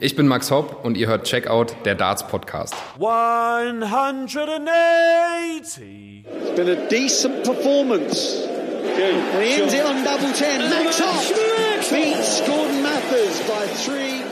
Ich bin Max Hopp und ihr hört Checkout, der Darts Podcast. 180. It's been a decent performance. He ends it on double ten. Max Hopp beats Gordon Mathers by three.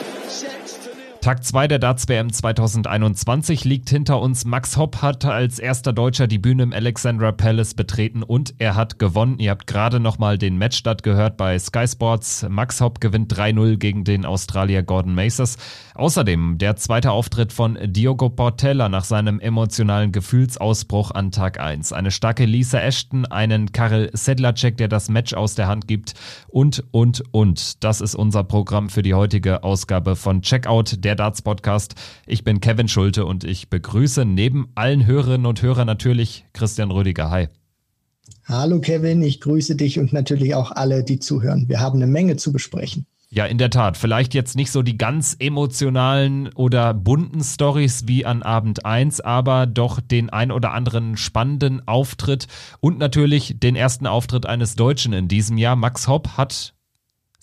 Tag 2 der Darts WM 2021 liegt hinter uns. Max Hopp hat als erster Deutscher die Bühne im Alexandra Palace betreten und er hat gewonnen. Ihr habt gerade nochmal den Matchstart gehört bei Sky Sports. Max Hopp gewinnt 3-0 gegen den Australier Gordon Macers. Außerdem der zweite Auftritt von Diogo Portella nach seinem emotionalen Gefühlsausbruch an Tag 1. Eine starke Lisa Ashton, einen Karel Sedlacek, der das Match aus der Hand gibt und, und, und. Das ist unser Programm für die heutige Ausgabe von Checkout, der Darts Podcast. Ich bin Kevin Schulte und ich begrüße neben allen Hörerinnen und Hörern natürlich Christian Rüdiger. Hi. Hallo Kevin, ich grüße dich und natürlich auch alle, die zuhören. Wir haben eine Menge zu besprechen. Ja, in der Tat. Vielleicht jetzt nicht so die ganz emotionalen oder bunten Stories wie an Abend 1, aber doch den ein oder anderen spannenden Auftritt und natürlich den ersten Auftritt eines Deutschen in diesem Jahr. Max Hopp hat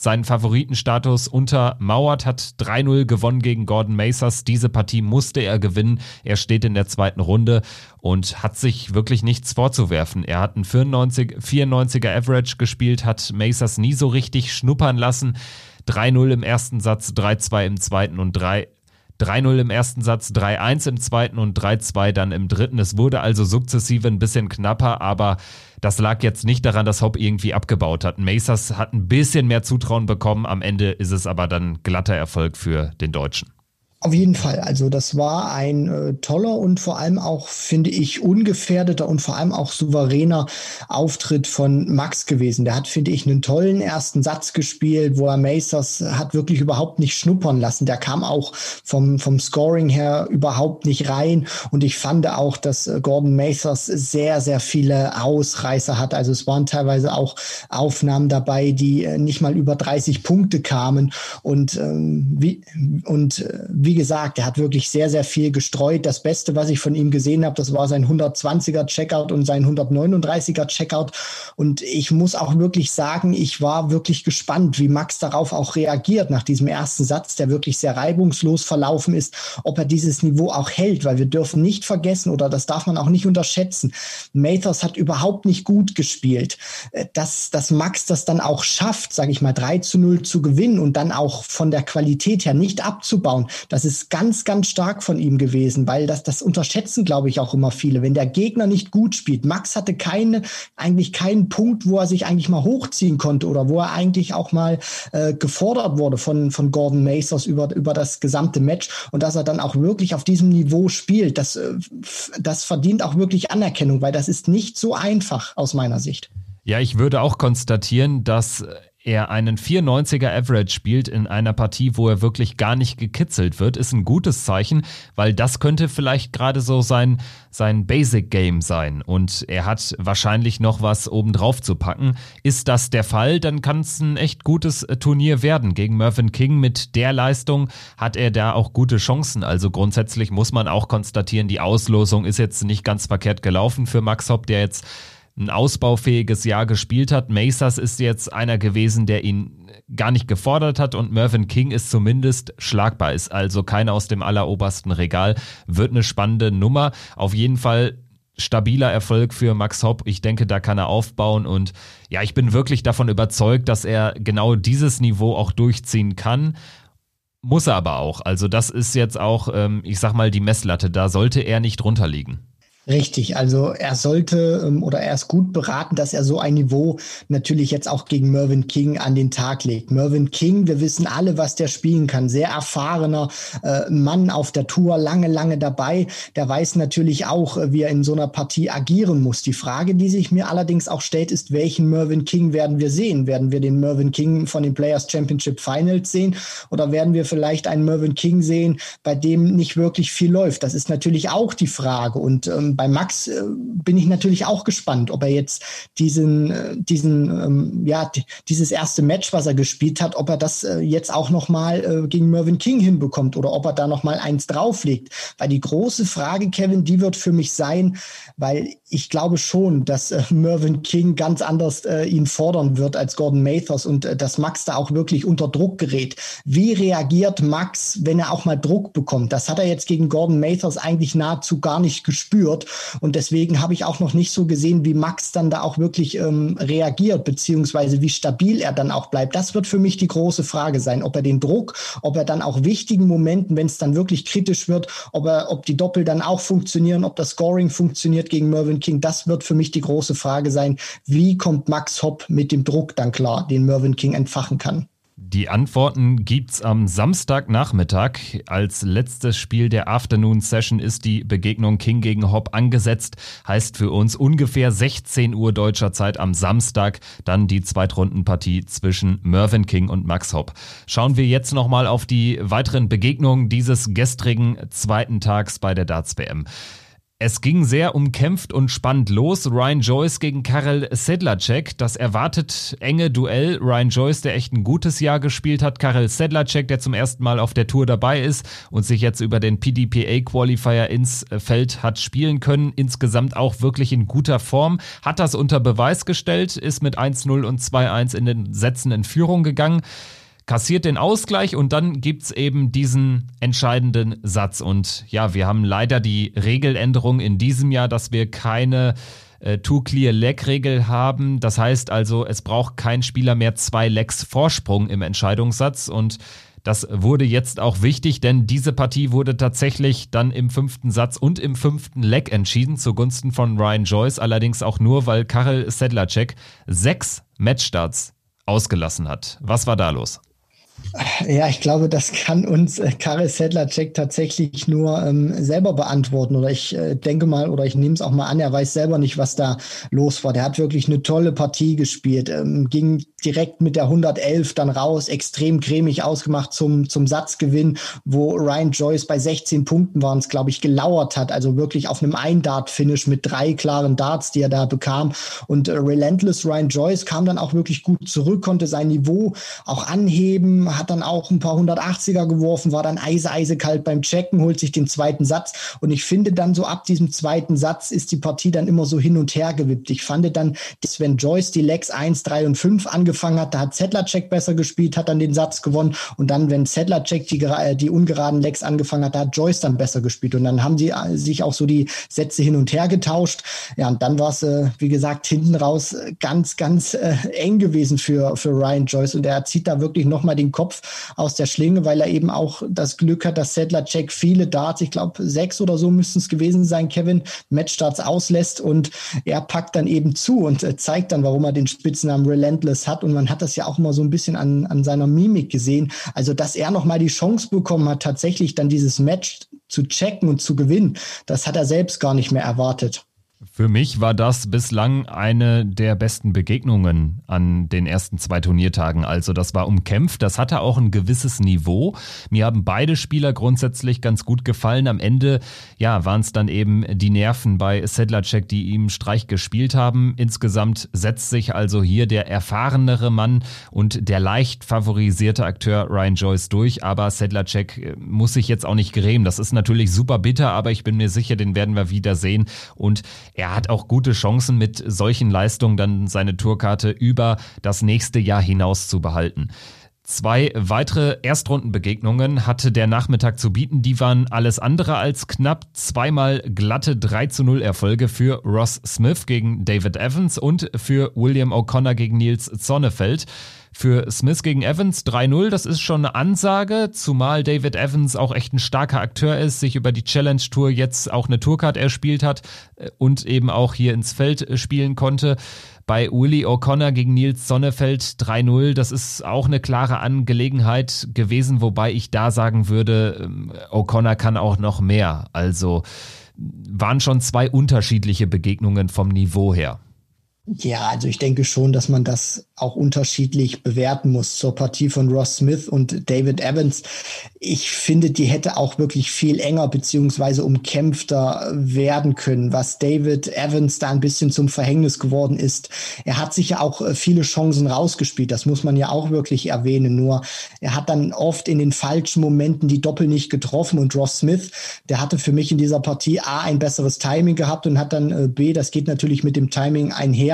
seinen Favoritenstatus untermauert, hat 3-0 gewonnen gegen Gordon Macers. Diese Partie musste er gewinnen. Er steht in der zweiten Runde und hat sich wirklich nichts vorzuwerfen. Er hat einen 94, 94er Average gespielt, hat Macers nie so richtig schnuppern lassen. 3-0 im ersten Satz, 3-2 im zweiten und 3 3-0 im ersten Satz, 3-1 im zweiten und 3-2 dann im dritten. Es wurde also sukzessive ein bisschen knapper, aber das lag jetzt nicht daran, dass Hopp irgendwie abgebaut hat. Macers hat ein bisschen mehr Zutrauen bekommen. Am Ende ist es aber dann glatter Erfolg für den Deutschen. Auf jeden Fall. Also das war ein äh, toller und vor allem auch, finde ich, ungefährdeter und vor allem auch souveräner Auftritt von Max gewesen. Der hat, finde ich, einen tollen ersten Satz gespielt, wo er Macers hat wirklich überhaupt nicht schnuppern lassen. Der kam auch vom, vom Scoring her überhaupt nicht rein. Und ich fand auch, dass äh, Gordon Macers sehr, sehr viele Ausreißer hat. Also es waren teilweise auch Aufnahmen dabei, die äh, nicht mal über 30 Punkte kamen. Und ähm, wie, und äh, wie wie gesagt, er hat wirklich sehr, sehr viel gestreut. Das Beste, was ich von ihm gesehen habe, das war sein 120er Checkout und sein 139er Checkout. Und ich muss auch wirklich sagen, ich war wirklich gespannt, wie Max darauf auch reagiert nach diesem ersten Satz, der wirklich sehr reibungslos verlaufen ist, ob er dieses Niveau auch hält, weil wir dürfen nicht vergessen oder das darf man auch nicht unterschätzen. Mathers hat überhaupt nicht gut gespielt. Äh, dass, dass Max das dann auch schafft, sage ich mal, 3 zu 0 zu gewinnen und dann auch von der Qualität her nicht abzubauen, das das ist ganz, ganz stark von ihm gewesen, weil das, das unterschätzen, glaube ich, auch immer viele. Wenn der Gegner nicht gut spielt, Max hatte keine, eigentlich keinen Punkt, wo er sich eigentlich mal hochziehen konnte oder wo er eigentlich auch mal äh, gefordert wurde von, von Gordon Macers über, über das gesamte Match und dass er dann auch wirklich auf diesem Niveau spielt, das, äh, das verdient auch wirklich Anerkennung, weil das ist nicht so einfach aus meiner Sicht. Ja, ich würde auch konstatieren, dass er einen 94er Average spielt in einer Partie, wo er wirklich gar nicht gekitzelt wird, ist ein gutes Zeichen, weil das könnte vielleicht gerade so sein, sein Basic Game sein und er hat wahrscheinlich noch was obendrauf zu packen. Ist das der Fall, dann kann es ein echt gutes äh, Turnier werden. Gegen Mervyn King mit der Leistung hat er da auch gute Chancen. Also grundsätzlich muss man auch konstatieren, die Auslosung ist jetzt nicht ganz verkehrt gelaufen für Max Hopp, der jetzt ein ausbaufähiges Jahr gespielt hat. Macers ist jetzt einer gewesen, der ihn gar nicht gefordert hat und Mervyn King ist zumindest schlagbar, ist also keiner aus dem allerobersten Regal. Wird eine spannende Nummer. Auf jeden Fall stabiler Erfolg für Max Hopp. Ich denke, da kann er aufbauen und ja, ich bin wirklich davon überzeugt, dass er genau dieses Niveau auch durchziehen kann. Muss er aber auch. Also das ist jetzt auch, ähm, ich sag mal, die Messlatte. Da sollte er nicht drunter liegen. Richtig, also er sollte ähm, oder er ist gut beraten, dass er so ein Niveau natürlich jetzt auch gegen Mervyn King an den Tag legt. Mervyn King, wir wissen alle, was der spielen kann. Sehr erfahrener äh, Mann auf der Tour, lange, lange dabei. Der weiß natürlich auch, äh, wie er in so einer Partie agieren muss. Die Frage, die sich mir allerdings auch stellt, ist, welchen Mervyn King werden wir sehen? Werden wir den Mervyn King von den Players Championship Finals sehen oder werden wir vielleicht einen Mervyn King sehen, bei dem nicht wirklich viel läuft? Das ist natürlich auch die Frage und ähm, bei Max äh, bin ich natürlich auch gespannt, ob er jetzt diesen, äh, diesen, ähm, ja, dieses erste Match, was er gespielt hat, ob er das äh, jetzt auch nochmal äh, gegen Mervyn King hinbekommt oder ob er da nochmal eins drauflegt. Weil die große Frage, Kevin, die wird für mich sein, weil ich glaube schon, dass äh, Mervyn King ganz anders äh, ihn fordern wird als Gordon Mathers und äh, dass Max da auch wirklich unter Druck gerät. Wie reagiert Max, wenn er auch mal Druck bekommt? Das hat er jetzt gegen Gordon Mathers eigentlich nahezu gar nicht gespürt und deswegen habe ich auch noch nicht so gesehen, wie Max dann da auch wirklich ähm, reagiert, beziehungsweise wie stabil er dann auch bleibt. Das wird für mich die große Frage sein, ob er den Druck, ob er dann auch wichtigen Momenten, wenn es dann wirklich kritisch wird, ob er, ob die Doppel dann auch funktionieren, ob das Scoring funktioniert gegen Mervyn King, das wird für mich die große Frage sein. Wie kommt Max Hopp mit dem Druck dann klar, den Mervyn King entfachen kann? Die Antworten gibt's am Samstagnachmittag. Als letztes Spiel der Afternoon Session ist die Begegnung King gegen Hopp angesetzt. Heißt für uns ungefähr 16 Uhr deutscher Zeit am Samstag dann die Zweitrundenpartie zwischen Mervyn King und Max Hopp. Schauen wir jetzt nochmal auf die weiteren Begegnungen dieses gestrigen zweiten Tags bei der Darts WM. Es ging sehr umkämpft und spannend los. Ryan Joyce gegen Karel Sedlacek. Das erwartet enge Duell. Ryan Joyce, der echt ein gutes Jahr gespielt hat. Karel Sedlacek, der zum ersten Mal auf der Tour dabei ist und sich jetzt über den PDPA Qualifier ins Feld hat spielen können. Insgesamt auch wirklich in guter Form. Hat das unter Beweis gestellt, ist mit 1-0 und 2-1 in den Sätzen in Führung gegangen kassiert den Ausgleich und dann gibt's eben diesen entscheidenden Satz. Und ja, wir haben leider die Regeländerung in diesem Jahr, dass wir keine äh, Two-Clear-Leg-Regel haben. Das heißt also, es braucht kein Spieler mehr zwei Legs Vorsprung im Entscheidungssatz und das wurde jetzt auch wichtig, denn diese Partie wurde tatsächlich dann im fünften Satz und im fünften Leg entschieden zugunsten von Ryan Joyce, allerdings auch nur, weil Karel Sedlacek sechs Matchstarts ausgelassen hat. Was war da los? Ja, ich glaube, das kann uns äh, Karel Sedlacek tatsächlich nur ähm, selber beantworten. Oder ich äh, denke mal, oder ich nehme es auch mal an, er weiß selber nicht, was da los war. Der hat wirklich eine tolle Partie gespielt, ähm, ging direkt mit der 111 dann raus, extrem cremig ausgemacht zum, zum Satzgewinn, wo Ryan Joyce bei 16 Punkten waren es, glaube ich, gelauert hat. Also wirklich auf einem Ein-Dart-Finish mit drei klaren Darts, die er da bekam. Und äh, Relentless Ryan Joyce kam dann auch wirklich gut zurück, konnte sein Niveau auch anheben, hat dann auch ein paar 180er geworfen, war dann eise, beim Checken, holt sich den zweiten Satz. Und ich finde dann so ab diesem zweiten Satz ist die Partie dann immer so hin und her gewippt. Ich fand dann, dass wenn Joyce die Legs 1, 3 und 5 angefangen hat, da hat Sedlacek besser gespielt, hat dann den Satz gewonnen. Und dann, wenn Sedlacek die, äh, die ungeraden Legs angefangen hat, da hat Joyce dann besser gespielt. Und dann haben sie äh, sich auch so die Sätze hin und her getauscht. Ja, und dann war es, äh, wie gesagt, hinten raus ganz, ganz äh, eng gewesen für, für Ryan Joyce. Und er zieht da wirklich nochmal den Kopf aus der Schlinge, weil er eben auch das Glück hat, dass Settler Check viele Darts, ich glaube sechs oder so müssten es gewesen sein, Kevin, Matchstarts auslässt und er packt dann eben zu und äh, zeigt dann, warum er den Spitznamen Relentless hat und man hat das ja auch immer so ein bisschen an, an seiner Mimik gesehen. Also, dass er nochmal die Chance bekommen hat, tatsächlich dann dieses Match zu checken und zu gewinnen, das hat er selbst gar nicht mehr erwartet. Für mich war das bislang eine der besten Begegnungen an den ersten zwei Turniertagen. Also das war umkämpft, das hatte auch ein gewisses Niveau. Mir haben beide Spieler grundsätzlich ganz gut gefallen. Am Ende, ja, waren es dann eben die Nerven bei Sedlacek, die ihm Streich gespielt haben. Insgesamt setzt sich also hier der erfahrenere Mann und der leicht favorisierte Akteur Ryan Joyce durch. Aber Sedlacek äh, muss sich jetzt auch nicht grämen. Das ist natürlich super bitter, aber ich bin mir sicher, den werden wir wieder sehen. Und er hat auch gute Chancen, mit solchen Leistungen dann seine Tourkarte über das nächste Jahr hinaus zu behalten. Zwei weitere Erstrundenbegegnungen hatte der Nachmittag zu bieten. Die waren alles andere als knapp. Zweimal glatte 3 zu 0 Erfolge für Ross Smith gegen David Evans und für William O'Connor gegen Nils Zonnefeld. Für Smith gegen Evans 3-0, das ist schon eine Ansage, zumal David Evans auch echt ein starker Akteur ist, sich über die Challenge Tour jetzt auch eine Tourcard erspielt hat äh, und eben auch hier ins Feld äh, spielen konnte. Bei Willie O'Connor gegen Nils Sonnefeld 3-0, das ist auch eine klare Angelegenheit gewesen, wobei ich da sagen würde, ähm, O'Connor kann auch noch mehr. Also waren schon zwei unterschiedliche Begegnungen vom Niveau her. Ja, also ich denke schon, dass man das auch unterschiedlich bewerten muss zur Partie von Ross Smith und David Evans. Ich finde, die hätte auch wirklich viel enger beziehungsweise umkämpfter werden können, was David Evans da ein bisschen zum Verhängnis geworden ist. Er hat sich ja auch äh, viele Chancen rausgespielt, das muss man ja auch wirklich erwähnen. Nur er hat dann oft in den falschen Momenten die Doppel nicht getroffen und Ross Smith, der hatte für mich in dieser Partie A ein besseres Timing gehabt und hat dann äh, B, das geht natürlich mit dem Timing einher,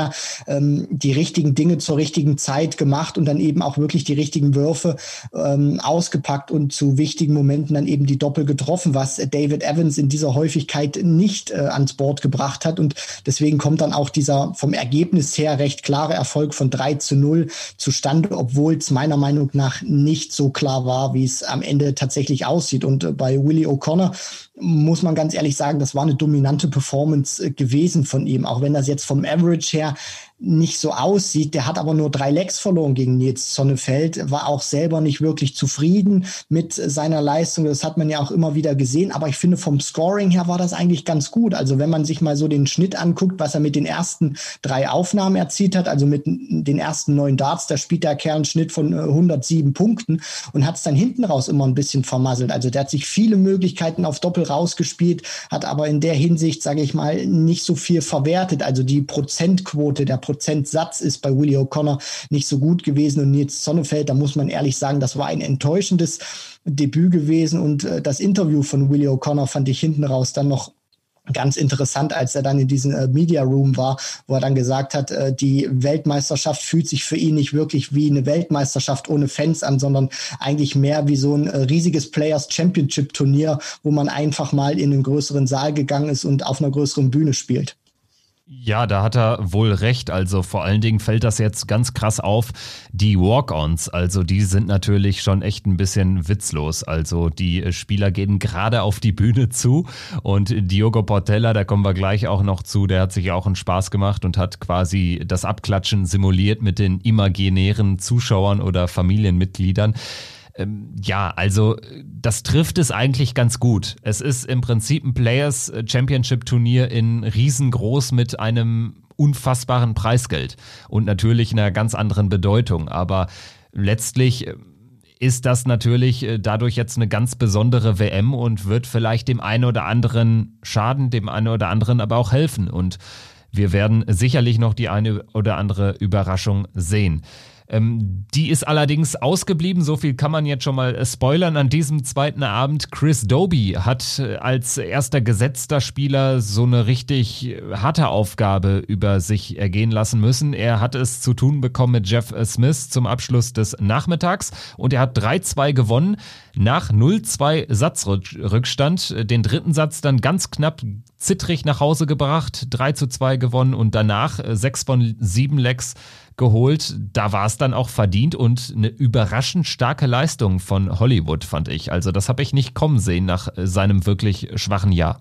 ähm, die richtigen Dinge zur richtigen Zeit gemacht und dann eben auch wirklich die richtigen Würfe ähm, ausgepackt und zu wichtigen Momenten dann eben die Doppel getroffen, was David Evans in dieser Häufigkeit nicht äh, ans Board gebracht hat. Und deswegen kommt dann auch dieser vom Ergebnis her recht klare Erfolg von 3 zu 0 zustande, obwohl es meiner Meinung nach nicht so klar war, wie es am Ende tatsächlich aussieht. Und äh, bei Willie O'Connor muss man ganz ehrlich sagen, das war eine dominante Performance äh, gewesen von ihm, auch wenn das jetzt vom Average her nicht so aussieht. Der hat aber nur drei Lecks verloren gegen Nils Sonnefeld, war auch selber nicht wirklich zufrieden mit seiner Leistung. Das hat man ja auch immer wieder gesehen. Aber ich finde, vom Scoring her war das eigentlich ganz gut. Also wenn man sich mal so den Schnitt anguckt, was er mit den ersten drei Aufnahmen erzielt hat, also mit den ersten neun Darts, da spielt der Kerl einen Schnitt von 107 äh, Punkten und hat es dann hinten raus immer ein bisschen vermasselt. Also der hat sich viele Möglichkeiten auf Doppel rausgespielt, hat aber in der Hinsicht, sage ich mal, nicht so viel verwertet. Also die Prozentquote der Prozentsatz ist bei Willie O'Connor nicht so gut gewesen. Und Nils Sonnefeld, da muss man ehrlich sagen, das war ein enttäuschendes Debüt gewesen. Und äh, das Interview von Willie O'Connor fand ich hinten raus dann noch ganz interessant, als er dann in diesem äh, Media Room war, wo er dann gesagt hat, äh, die Weltmeisterschaft fühlt sich für ihn nicht wirklich wie eine Weltmeisterschaft ohne Fans an, sondern eigentlich mehr wie so ein äh, riesiges Players Championship Turnier, wo man einfach mal in einen größeren Saal gegangen ist und auf einer größeren Bühne spielt. Ja, da hat er wohl recht. Also vor allen Dingen fällt das jetzt ganz krass auf. Die Walk-ons, also die sind natürlich schon echt ein bisschen witzlos. Also die Spieler gehen gerade auf die Bühne zu und Diogo Portella, da kommen wir gleich auch noch zu, der hat sich auch einen Spaß gemacht und hat quasi das Abklatschen simuliert mit den imaginären Zuschauern oder Familienmitgliedern. Ähm, ja, also das trifft es eigentlich ganz gut. Es ist im Prinzip ein Players Championship Turnier in riesengroß mit einem unfassbaren Preisgeld und natürlich einer ganz anderen Bedeutung. Aber letztlich äh, ist das natürlich äh, dadurch jetzt eine ganz besondere WM und wird vielleicht dem einen oder anderen schaden, dem einen oder anderen aber auch helfen. Und wir werden sicherlich noch die eine oder andere Überraschung sehen. Ähm, die ist allerdings ausgeblieben, so viel kann man jetzt schon mal äh, spoilern. An diesem zweiten Abend, Chris Doby hat äh, als erster gesetzter Spieler so eine richtig äh, harte Aufgabe über sich ergehen lassen müssen. Er hat es zu tun bekommen mit Jeff Smith zum Abschluss des Nachmittags und er hat 3-2 gewonnen nach 0-2 Satzrückstand. Den dritten Satz dann ganz knapp zittrig nach Hause gebracht, 3 2 gewonnen und danach 6 von 7 Lecks geholt. Da war es dann auch verdient und eine überraschend starke Leistung von Hollywood, fand ich. Also das habe ich nicht kommen sehen nach seinem wirklich schwachen Jahr.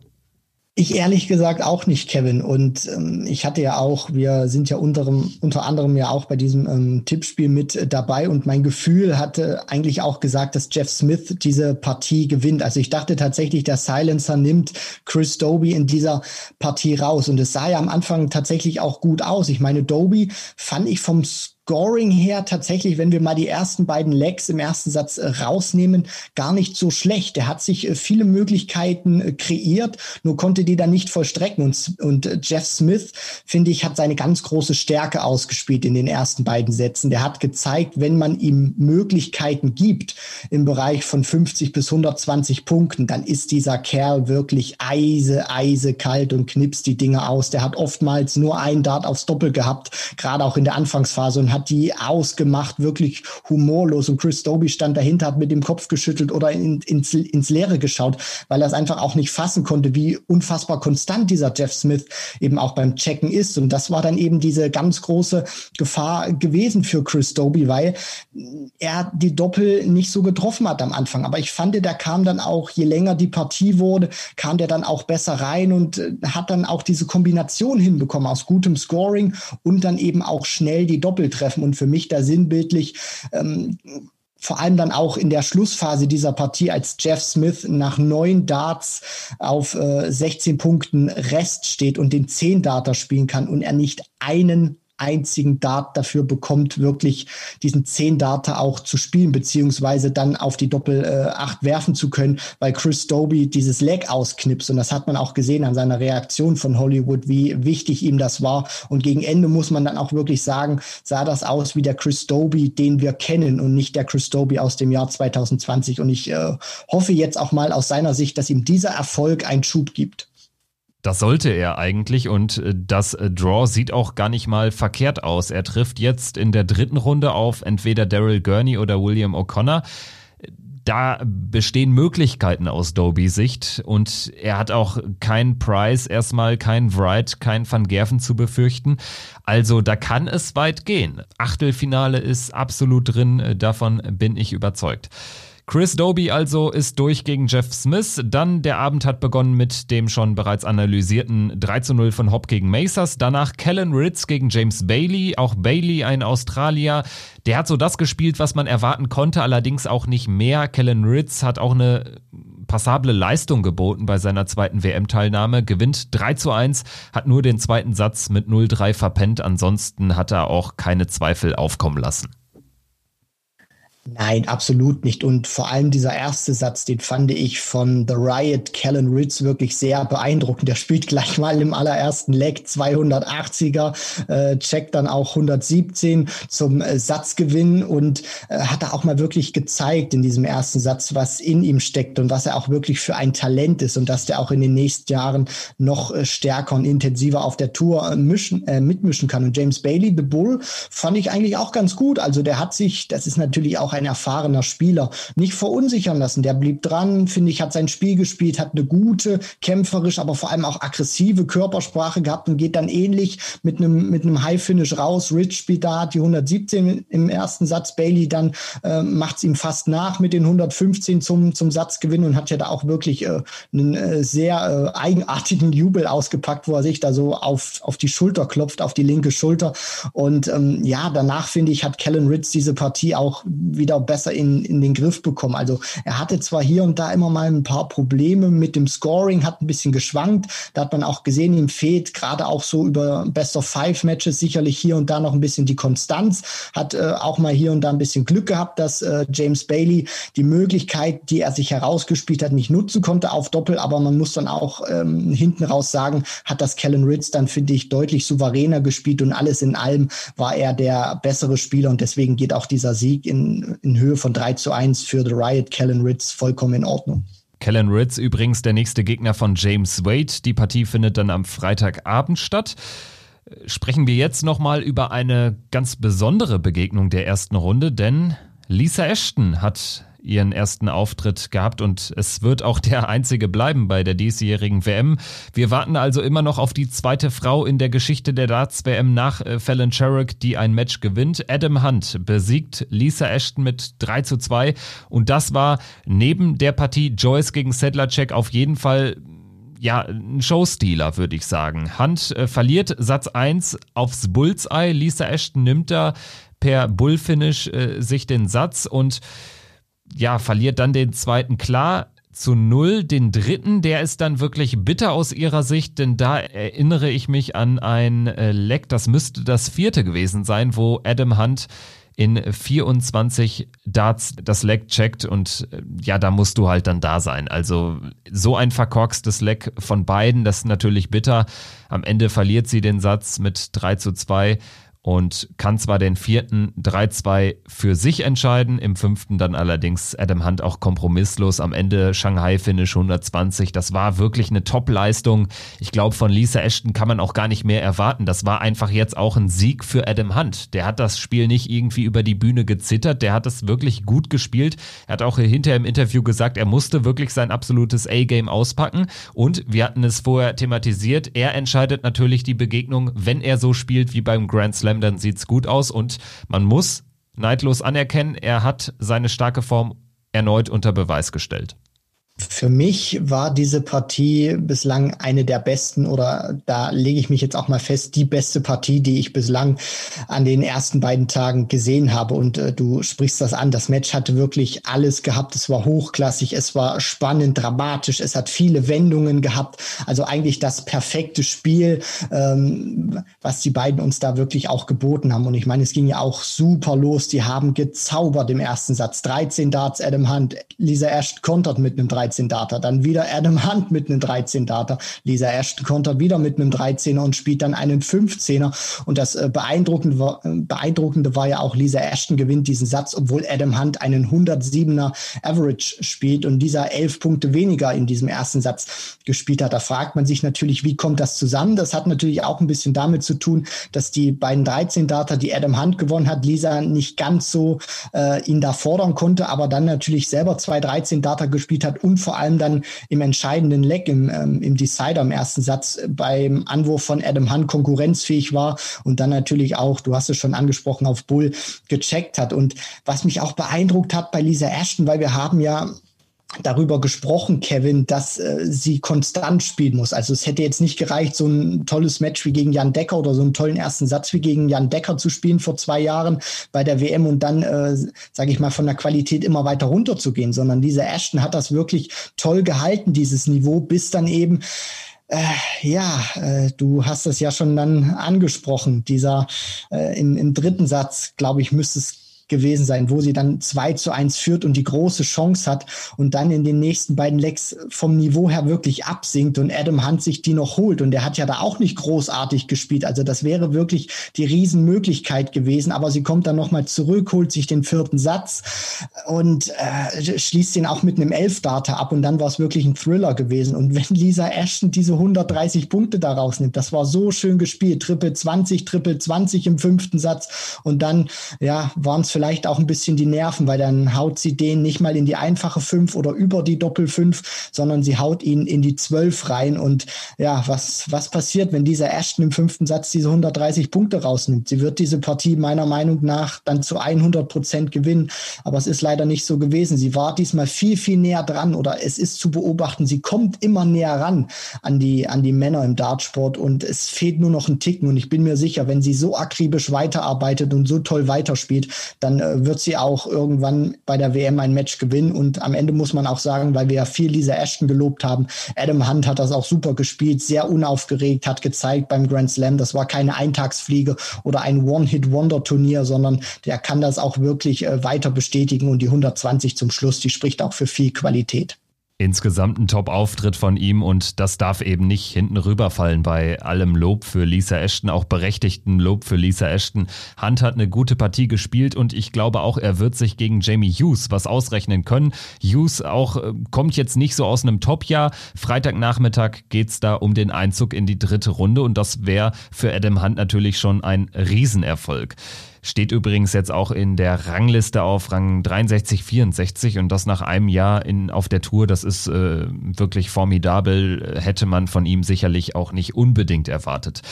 Ich ehrlich gesagt auch nicht, Kevin. Und ähm, ich hatte ja auch, wir sind ja unter, unter anderem ja auch bei diesem ähm, Tippspiel mit äh, dabei und mein Gefühl hatte eigentlich auch gesagt, dass Jeff Smith diese Partie gewinnt. Also ich dachte tatsächlich, der Silencer nimmt Chris Doby in dieser Partie raus. Und es sah ja am Anfang tatsächlich auch gut aus. Ich meine, Doby fand ich vom Scoring her tatsächlich, wenn wir mal die ersten beiden Legs im ersten Satz äh, rausnehmen, gar nicht so schlecht. Er hat sich äh, viele Möglichkeiten äh, kreiert, nur konnte die dann nicht vollstrecken. Und, und Jeff Smith, finde ich, hat seine ganz große Stärke ausgespielt in den ersten beiden Sätzen. Der hat gezeigt, wenn man ihm Möglichkeiten gibt im Bereich von 50 bis 120 Punkten, dann ist dieser Kerl wirklich eise, eise kalt und knipst die Dinge aus. Der hat oftmals nur ein Dart aufs Doppel gehabt, gerade auch in der Anfangsphase und hat die ausgemacht, wirklich humorlos. Und Chris Doby stand dahinter, hat mit dem Kopf geschüttelt oder in, ins, ins Leere geschaut, weil er es einfach auch nicht fassen konnte, wie unfassbar konstant dieser Jeff Smith eben auch beim Checken ist. Und das war dann eben diese ganz große Gefahr gewesen für Chris Doby, weil er die Doppel nicht so getroffen hat am Anfang. Aber ich fand, der kam dann auch, je länger die Partie wurde, kam der dann auch besser rein und äh, hat dann auch diese Kombination hinbekommen aus gutem Scoring und dann eben auch schnell die Doppeltreffer treffen und für mich da sinnbildlich ähm, vor allem dann auch in der Schlussphase dieser Partie, als Jeff Smith nach neun Darts auf äh, 16 Punkten Rest steht und den 10 Darter spielen kann und er nicht einen einzigen Dart dafür bekommt, wirklich diesen 10 Data auch zu spielen, beziehungsweise dann auf die Doppel äh, 8 werfen zu können, weil Chris Doby dieses Leg ausknipst. Und das hat man auch gesehen an seiner Reaktion von Hollywood, wie wichtig ihm das war. Und gegen Ende muss man dann auch wirklich sagen, sah das aus wie der Chris Doby, den wir kennen und nicht der Chris Doby aus dem Jahr 2020. Und ich äh, hoffe jetzt auch mal aus seiner Sicht, dass ihm dieser Erfolg einen Schub gibt. Das sollte er eigentlich und äh, das äh, Draw sieht auch gar nicht mal verkehrt aus. Er trifft jetzt in der dritten Runde auf entweder Daryl Gurney oder William O'Connor. Da bestehen Möglichkeiten aus Dobys Sicht und er hat auch keinen Price, erstmal keinen Wright, keinen Van Gerven zu befürchten. Also da kann es weit gehen. Achtelfinale ist absolut drin, äh, davon bin ich überzeugt. Chris Doby also ist durch gegen Jeff Smith. Dann der Abend hat begonnen mit dem schon bereits analysierten 3 zu 0 von Hopp gegen Macers. Danach Kellen Ritz gegen James Bailey. Auch Bailey, ein Australier. Der hat so das gespielt, was man erwarten konnte, allerdings auch nicht mehr. Kellen Ritz hat auch eine passable Leistung geboten bei seiner zweiten WM-Teilnahme, gewinnt 3 zu 1, hat nur den zweiten Satz mit 0-3 verpennt, ansonsten hat er auch keine Zweifel aufkommen lassen. Nein, absolut nicht. Und vor allem dieser erste Satz, den fand ich von The Riot Kellen Ritz wirklich sehr beeindruckend. Der spielt gleich mal im allerersten Leg 280er, äh, checkt dann auch 117 zum äh, Satzgewinn und äh, hat da auch mal wirklich gezeigt in diesem ersten Satz, was in ihm steckt und was er auch wirklich für ein Talent ist und dass der auch in den nächsten Jahren noch äh, stärker und intensiver auf der Tour äh, mischen, äh, mitmischen kann. Und James Bailey, The Bull, fand ich eigentlich auch ganz gut. Also der hat sich, das ist natürlich auch ein erfahrener Spieler, nicht verunsichern lassen. Der blieb dran, finde ich, hat sein Spiel gespielt, hat eine gute, kämpferisch, aber vor allem auch aggressive Körpersprache gehabt und geht dann ähnlich mit einem, mit einem High-Finish raus. Rich spielt da die 117 im ersten Satz. Bailey dann äh, macht es ihm fast nach mit den 115 zum, zum Satzgewinn und hat ja da auch wirklich äh, einen äh, sehr äh, eigenartigen Jubel ausgepackt, wo er sich da so auf, auf die Schulter klopft, auf die linke Schulter. Und ähm, ja, danach finde ich, hat Kellen Ritz diese Partie auch wieder wieder besser in, in den Griff bekommen. Also er hatte zwar hier und da immer mal ein paar Probleme mit dem Scoring, hat ein bisschen geschwankt. Da hat man auch gesehen, ihm fehlt gerade auch so über Best of Five Matches sicherlich hier und da noch ein bisschen die Konstanz. Hat äh, auch mal hier und da ein bisschen Glück gehabt, dass äh, James Bailey die Möglichkeit, die er sich herausgespielt hat, nicht nutzen konnte auf Doppel. Aber man muss dann auch ähm, hinten raus sagen, hat das Kellen Ritz dann, finde ich, deutlich souveräner gespielt und alles in allem war er der bessere Spieler und deswegen geht auch dieser Sieg in, in Höhe von 3 zu 1 für The Riot Kellen Ritz vollkommen in Ordnung. Kellen Ritz übrigens der nächste Gegner von James Wade. Die Partie findet dann am Freitagabend statt. Sprechen wir jetzt nochmal über eine ganz besondere Begegnung der ersten Runde, denn Lisa Ashton hat ihren ersten Auftritt gehabt und es wird auch der einzige bleiben bei der diesjährigen WM. Wir warten also immer noch auf die zweite Frau in der Geschichte der Darts-WM nach äh, Fallon Sherrick, die ein Match gewinnt. Adam Hunt besiegt Lisa Ashton mit 3 zu 2 und das war neben der Partie Joyce gegen Sedlacek auf jeden Fall ja, ein Showstealer, würde ich sagen. Hunt äh, verliert Satz 1 aufs Bullseye. Lisa Ashton nimmt da per Bullfinish äh, sich den Satz und ja, verliert dann den zweiten klar zu null. Den dritten, der ist dann wirklich bitter aus ihrer Sicht, denn da erinnere ich mich an ein äh, Leck, das müsste das vierte gewesen sein, wo Adam Hunt in 24 Darts das Leck checkt und äh, ja, da musst du halt dann da sein. Also so ein verkorkstes Leck von beiden, das ist natürlich bitter. Am Ende verliert sie den Satz mit 3 zu 2 und kann zwar den vierten 3-2 für sich entscheiden, im fünften dann allerdings Adam Hunt auch kompromisslos. Am Ende Shanghai Finish 120. Das war wirklich eine Top-Leistung. Ich glaube, von Lisa Ashton kann man auch gar nicht mehr erwarten. Das war einfach jetzt auch ein Sieg für Adam Hunt. Der hat das Spiel nicht irgendwie über die Bühne gezittert. Der hat es wirklich gut gespielt. Er hat auch hinterher im Interview gesagt, er musste wirklich sein absolutes A-Game auspacken. Und wir hatten es vorher thematisiert. Er entscheidet natürlich die Begegnung, wenn er so spielt wie beim Grand Slam bleiben, dann sieht's gut aus und man muss neidlos anerkennen, er hat seine starke Form erneut unter Beweis gestellt. Für mich war diese Partie bislang eine der besten oder da lege ich mich jetzt auch mal fest, die beste Partie, die ich bislang an den ersten beiden Tagen gesehen habe. Und äh, du sprichst das an. Das Match hatte wirklich alles gehabt. Es war hochklassig, es war spannend, dramatisch, es hat viele Wendungen gehabt. Also eigentlich das perfekte Spiel, ähm, was die beiden uns da wirklich auch geboten haben. Und ich meine, es ging ja auch super los. Die haben gezaubert im ersten Satz. 13 Darts, Adam Hunt, Lisa Ashton kontert mit einem 13 13 Data. Dann wieder Adam Hunt mit einem 13 Data. Lisa Ashton kontert wieder mit einem 13er und spielt dann einen 15er. Und das äh, Beeindruckende, war, äh, Beeindruckende war ja auch, Lisa Ashton gewinnt diesen Satz, obwohl Adam Hunt einen 107er Average spielt und dieser elf Punkte weniger in diesem ersten Satz gespielt hat. Da fragt man sich natürlich, wie kommt das zusammen? Das hat natürlich auch ein bisschen damit zu tun, dass die beiden 13 Data, die Adam Hunt gewonnen hat, Lisa nicht ganz so äh, ihn da fordern konnte, aber dann natürlich selber zwei 13 Data gespielt hat und vor allem dann im entscheidenden Leck, im, ähm, im Decider im ersten Satz beim Anwurf von Adam Hunt konkurrenzfähig war und dann natürlich auch, du hast es schon angesprochen, auf Bull gecheckt hat. Und was mich auch beeindruckt hat bei Lisa Ashton, weil wir haben ja darüber gesprochen, Kevin, dass äh, sie konstant spielen muss. Also es hätte jetzt nicht gereicht, so ein tolles Match wie gegen Jan Decker oder so einen tollen ersten Satz wie gegen Jan Decker zu spielen vor zwei Jahren bei der WM und dann, äh, sage ich mal, von der Qualität immer weiter runterzugehen, sondern diese Ashton hat das wirklich toll gehalten, dieses Niveau, bis dann eben äh, ja, äh, du hast es ja schon dann angesprochen. Dieser äh, im, im dritten Satz, glaube ich, müsste es gewesen sein, wo sie dann 2 zu 1 führt und die große Chance hat und dann in den nächsten beiden Lecks vom Niveau her wirklich absinkt und Adam Hunt sich die noch holt. Und der hat ja da auch nicht großartig gespielt. Also das wäre wirklich die Riesenmöglichkeit gewesen. Aber sie kommt dann nochmal zurück, holt sich den vierten Satz und äh, schließt den auch mit einem Elfdata ab. Und dann war es wirklich ein Thriller gewesen. Und wenn Lisa Ashton diese 130 Punkte daraus nimmt, das war so schön gespielt. Triple 20, Triple 20 im fünften Satz. Und dann, ja, waren es vielleicht auch ein bisschen die Nerven, weil dann haut sie den nicht mal in die einfache 5 oder über die Doppel 5, sondern sie haut ihn in die 12 rein. Und ja, was, was passiert, wenn dieser Ashton im fünften Satz diese 130 Punkte rausnimmt? Sie wird diese Partie meiner Meinung nach dann zu 100 Prozent gewinnen. Aber es ist leider nicht so gewesen. Sie war diesmal viel, viel näher dran oder es ist zu beobachten. Sie kommt immer näher ran an die, an die Männer im Dartsport und es fehlt nur noch ein Ticken. Und ich bin mir sicher, wenn sie so akribisch weiterarbeitet und so toll weiterspielt, dann äh, wird sie auch irgendwann bei der WM ein Match gewinnen. Und am Ende muss man auch sagen, weil wir ja viel Lisa Ashton gelobt haben, Adam Hunt hat das auch super gespielt, sehr unaufgeregt, hat gezeigt beim Grand Slam, das war keine Eintagsfliege oder ein One-Hit-Wonder-Turnier, sondern der kann das auch wirklich äh, weiter bestätigen. Und die 120 zum Schluss, die spricht auch für viel Qualität. Insgesamt ein Top-Auftritt von ihm und das darf eben nicht hinten rüberfallen bei allem Lob für Lisa Ashton, auch berechtigten Lob für Lisa Ashton. Hunt hat eine gute Partie gespielt und ich glaube auch, er wird sich gegen Jamie Hughes was ausrechnen können. Hughes auch äh, kommt jetzt nicht so aus einem Top-Jahr. Freitagnachmittag geht's da um den Einzug in die dritte Runde und das wäre für Adam Hunt natürlich schon ein Riesenerfolg. Steht übrigens jetzt auch in der Rangliste auf Rang 63, 64 und das nach einem Jahr in, auf der Tour. Das ist äh, wirklich formidabel. Hätte man von ihm sicherlich auch nicht unbedingt erwartet.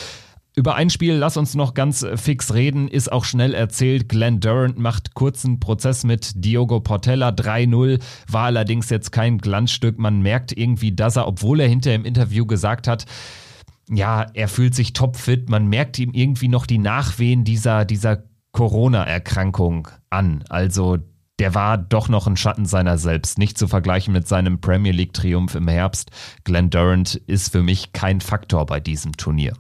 Über ein Spiel, lass uns noch ganz fix reden, ist auch schnell erzählt. Glenn Durant macht kurzen Prozess mit Diogo Portella 3-0, war allerdings jetzt kein Glanzstück. Man merkt irgendwie, dass er, obwohl er hinter im Interview gesagt hat, ja, er fühlt sich topfit, man merkt ihm irgendwie noch die Nachwehen dieser, dieser Corona-Erkrankung an. Also der war doch noch ein Schatten seiner selbst. Nicht zu vergleichen mit seinem Premier League-Triumph im Herbst. Glenn Durant ist für mich kein Faktor bei diesem Turnier.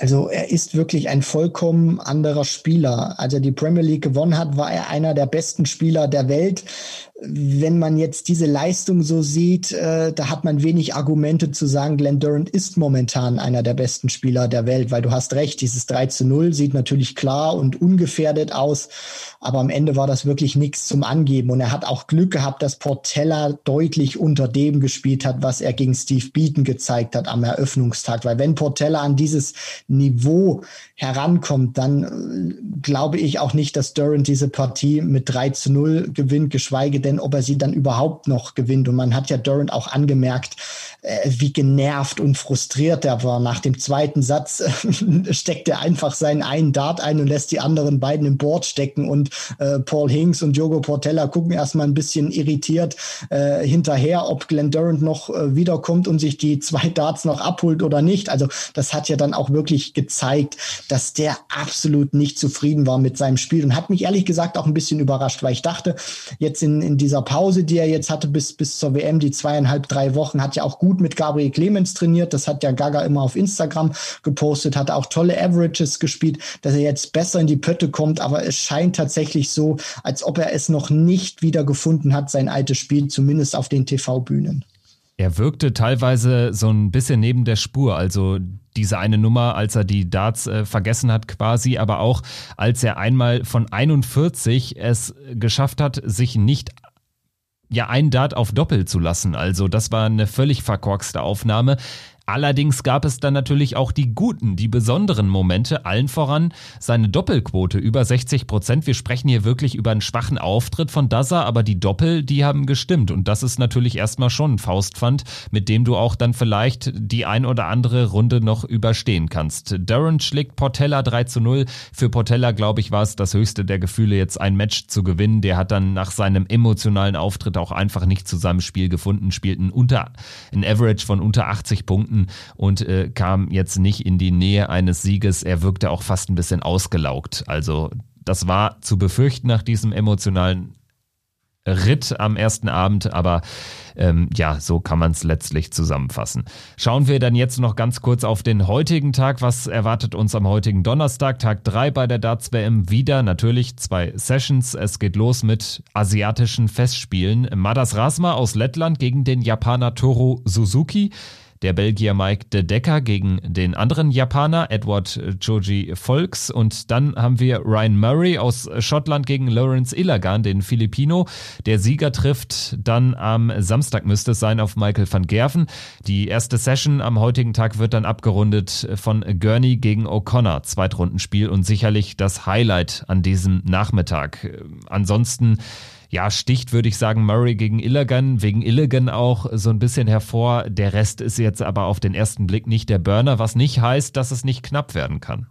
Also er ist wirklich ein vollkommen anderer Spieler. Als er die Premier League gewonnen hat, war er einer der besten Spieler der Welt. Wenn man jetzt diese Leistung so sieht, äh, da hat man wenig Argumente zu sagen, Glenn Durant ist momentan einer der besten Spieler der Welt, weil du hast recht, dieses 3 zu 0 sieht natürlich klar und ungefährdet aus, aber am Ende war das wirklich nichts zum Angeben. Und er hat auch Glück gehabt, dass Portella deutlich unter dem gespielt hat, was er gegen Steve Beaton gezeigt hat am Eröffnungstag, weil wenn Portella an dieses Niveau herankommt, dann äh, glaube ich auch nicht, dass Durant diese Partie mit 3 zu 0 gewinnt, geschweige denn denn, ob er sie dann überhaupt noch gewinnt. Und man hat ja Durant auch angemerkt, äh, wie genervt und frustriert er war. Nach dem zweiten Satz äh, steckt er einfach seinen einen Dart ein und lässt die anderen beiden im Board stecken und äh, Paul Hinks und Jogo Portella gucken erstmal ein bisschen irritiert äh, hinterher, ob Glenn Durant noch wiederkommt und sich die zwei Darts noch abholt oder nicht. Also das hat ja dann auch wirklich gezeigt, dass der absolut nicht zufrieden war mit seinem Spiel und hat mich ehrlich gesagt auch ein bisschen überrascht, weil ich dachte, jetzt in, in dieser Pause, die er jetzt hatte bis, bis zur WM, die zweieinhalb, drei Wochen, hat ja auch gut mit Gabriel Clemens trainiert. Das hat ja Gaga immer auf Instagram gepostet, hat auch tolle Averages gespielt, dass er jetzt besser in die Pötte kommt. Aber es scheint tatsächlich so, als ob er es noch nicht wieder gefunden hat, sein altes Spiel, zumindest auf den TV-Bühnen. Er wirkte teilweise so ein bisschen neben der Spur. Also diese eine Nummer, als er die Darts äh, vergessen hat quasi, aber auch als er einmal von 41 es geschafft hat, sich nicht ja ein Dart auf Doppel zu lassen. Also das war eine völlig verkorkste Aufnahme. Allerdings gab es dann natürlich auch die guten, die besonderen Momente, allen voran seine Doppelquote über 60 Prozent. Wir sprechen hier wirklich über einen schwachen Auftritt von Daza, aber die Doppel, die haben gestimmt. Und das ist natürlich erstmal schon ein Faustpfand, mit dem du auch dann vielleicht die ein oder andere Runde noch überstehen kannst. Darren schlägt Portella 3 zu 0. Für Portella, glaube ich, war es das höchste der Gefühle, jetzt ein Match zu gewinnen. Der hat dann nach seinem emotionalen Auftritt auch einfach nicht zu seinem Spiel gefunden, spielt ein, unter, ein Average von unter 80 Punkten Minuten und äh, kam jetzt nicht in die Nähe eines Sieges. Er wirkte auch fast ein bisschen ausgelaugt. Also das war zu befürchten nach diesem emotionalen Ritt am ersten Abend, aber ähm, ja, so kann man es letztlich zusammenfassen. Schauen wir dann jetzt noch ganz kurz auf den heutigen Tag. Was erwartet uns am heutigen Donnerstag, Tag 3 bei der Darts WM? Wieder natürlich zwei Sessions. Es geht los mit asiatischen Festspielen. Madas Rasma aus Lettland gegen den Japaner Toru Suzuki der Belgier Mike de Decker gegen den anderen Japaner Edward Joji Volks und dann haben wir Ryan Murray aus Schottland gegen Lawrence Ilagan, den Filipino. Der Sieger trifft dann am Samstag müsste es sein auf Michael van Gerven. Die erste Session am heutigen Tag wird dann abgerundet von Gurney gegen O'Connor, Zweitrundenspiel und sicherlich das Highlight an diesem Nachmittag. Ansonsten ja, sticht, würde ich sagen, Murray gegen Illigan, wegen Illigan auch so ein bisschen hervor. Der Rest ist jetzt aber auf den ersten Blick nicht der Burner, was nicht heißt, dass es nicht knapp werden kann.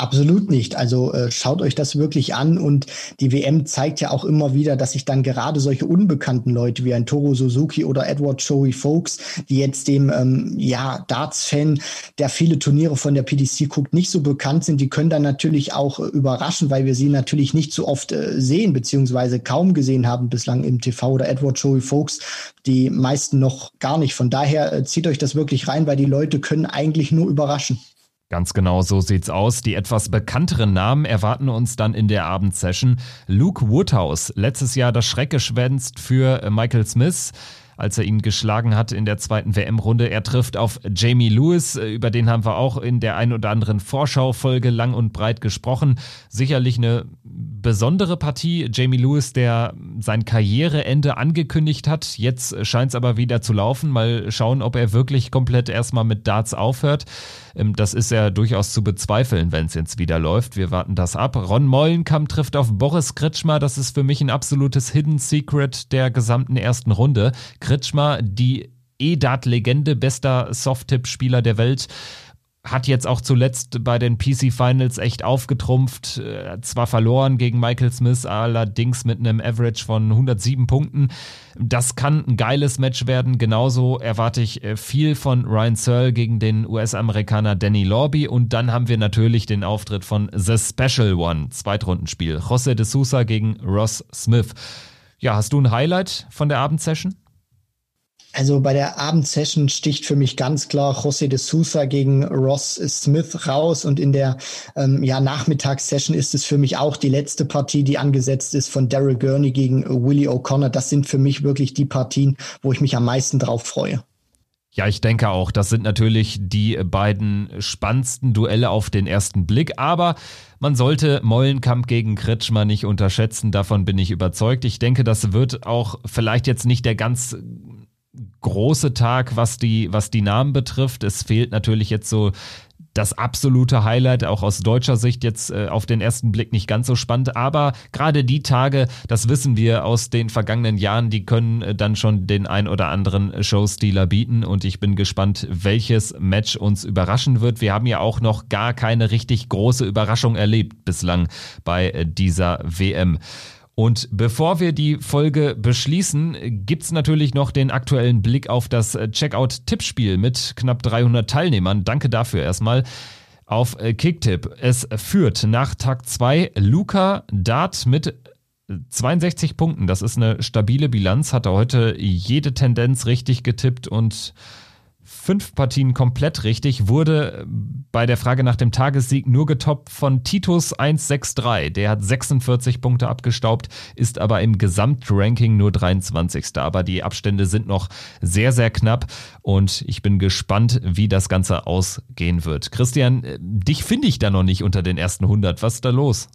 Absolut nicht. Also äh, schaut euch das wirklich an und die WM zeigt ja auch immer wieder, dass sich dann gerade solche unbekannten Leute wie ein Toro Suzuki oder Edward Joey Folks, die jetzt dem ähm, ja Darts-Fan, der viele Turniere von der PDC guckt, nicht so bekannt sind, die können dann natürlich auch äh, überraschen, weil wir sie natürlich nicht so oft äh, sehen beziehungsweise kaum gesehen haben bislang im TV oder Edward Joey Folks, die meisten noch gar nicht. Von daher äh, zieht euch das wirklich rein, weil die Leute können eigentlich nur überraschen. Ganz genau so sieht's aus. Die etwas bekannteren Namen erwarten uns dann in der Abendsession. Luke Woodhouse, letztes Jahr das Schreckgeschwänzt für Michael Smith als er ihn geschlagen hat in der zweiten WM-Runde. Er trifft auf Jamie Lewis, über den haben wir auch in der ein oder anderen Vorschaufolge lang und breit gesprochen. Sicherlich eine besondere Partie. Jamie Lewis, der sein Karriereende angekündigt hat. Jetzt scheint es aber wieder zu laufen. Mal schauen, ob er wirklich komplett erstmal mit Darts aufhört. Ähm, das ist ja durchaus zu bezweifeln, wenn es jetzt wieder läuft. Wir warten das ab. Ron Mollenkamp trifft auf Boris Kritschmer. Das ist für mich ein absolutes Hidden Secret der gesamten ersten Runde. Kritschmer, die E-Dart-Legende, bester Soft-Tip-Spieler der Welt, hat jetzt auch zuletzt bei den PC Finals echt aufgetrumpft. Äh, zwar verloren gegen Michael Smith, allerdings mit einem Average von 107 Punkten. Das kann ein geiles Match werden. Genauso erwarte ich äh, viel von Ryan Searle gegen den US-Amerikaner Danny Lorby. Und dann haben wir natürlich den Auftritt von The Special One, Zweitrundenspiel. José de Sousa gegen Ross Smith. Ja, hast du ein Highlight von der Abendsession? Also bei der Abendsession sticht für mich ganz klar José de Sousa gegen Ross Smith raus und in der ähm, ja, Nachmittagssession ist es für mich auch die letzte Partie, die angesetzt ist von Daryl Gurney gegen Willie O'Connor. Das sind für mich wirklich die Partien, wo ich mich am meisten drauf freue. Ja, ich denke auch, das sind natürlich die beiden spannendsten Duelle auf den ersten Blick, aber man sollte Mollenkamp gegen Kretschmer nicht unterschätzen, davon bin ich überzeugt. Ich denke, das wird auch vielleicht jetzt nicht der ganz große Tag, was die, was die Namen betrifft. Es fehlt natürlich jetzt so das absolute Highlight, auch aus deutscher Sicht jetzt äh, auf den ersten Blick nicht ganz so spannend, aber gerade die Tage, das wissen wir aus den vergangenen Jahren, die können äh, dann schon den ein oder anderen Showstealer bieten und ich bin gespannt, welches Match uns überraschen wird. Wir haben ja auch noch gar keine richtig große Überraschung erlebt bislang bei äh, dieser WM. Und bevor wir die Folge beschließen, gibt's natürlich noch den aktuellen Blick auf das Checkout-Tippspiel mit knapp 300 Teilnehmern. Danke dafür erstmal. Auf Kicktipp. Es führt nach Tag 2 Luca Dart mit 62 Punkten. Das ist eine stabile Bilanz. Hat er heute jede Tendenz richtig getippt und fünf Partien komplett richtig, wurde bei der Frage nach dem Tagessieg nur getoppt von Titus 163. Der hat 46 Punkte abgestaubt, ist aber im Gesamtranking nur 23. Aber die Abstände sind noch sehr, sehr knapp und ich bin gespannt, wie das Ganze ausgehen wird. Christian, dich finde ich da noch nicht unter den ersten 100. Was ist da los?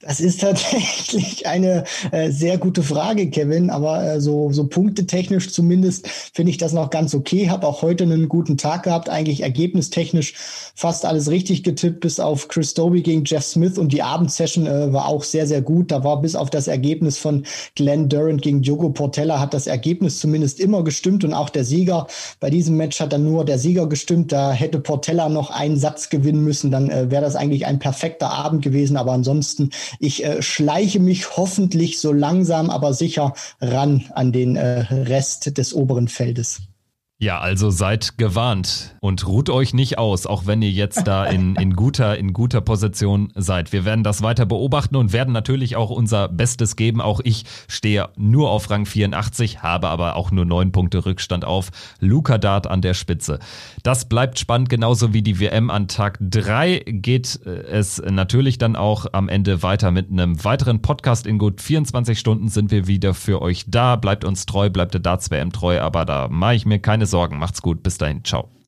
Das ist tatsächlich eine äh, sehr gute Frage, Kevin. Aber äh, so, so punktetechnisch zumindest finde ich das noch ganz okay. Habe auch heute einen guten Tag gehabt. Eigentlich ergebnistechnisch fast alles richtig getippt, bis auf Chris Dobie gegen Jeff Smith. Und die Abendsession äh, war auch sehr, sehr gut. Da war bis auf das Ergebnis von Glenn Durant gegen Diogo Portella hat das Ergebnis zumindest immer gestimmt. Und auch der Sieger bei diesem Match hat dann nur der Sieger gestimmt. Da hätte Portella noch einen Satz gewinnen müssen. Dann äh, wäre das eigentlich ein perfekter Abend gewesen. Aber ansonsten ich äh, schleiche mich hoffentlich so langsam, aber sicher ran an den äh, Rest des oberen Feldes. Ja, also seid gewarnt und ruht euch nicht aus, auch wenn ihr jetzt da in, in, guter, in guter Position seid. Wir werden das weiter beobachten und werden natürlich auch unser Bestes geben. Auch ich stehe nur auf Rang 84, habe aber auch nur neun Punkte Rückstand auf Luca Dart an der Spitze. Das bleibt spannend, genauso wie die WM an Tag drei geht äh, es natürlich dann auch am Ende weiter mit einem weiteren Podcast. In gut 24 Stunden sind wir wieder für euch da. Bleibt uns treu, bleibt der Darts WM treu, aber da mache ich mir keine Sorgen. Macht's gut. Bis dahin. Ciao.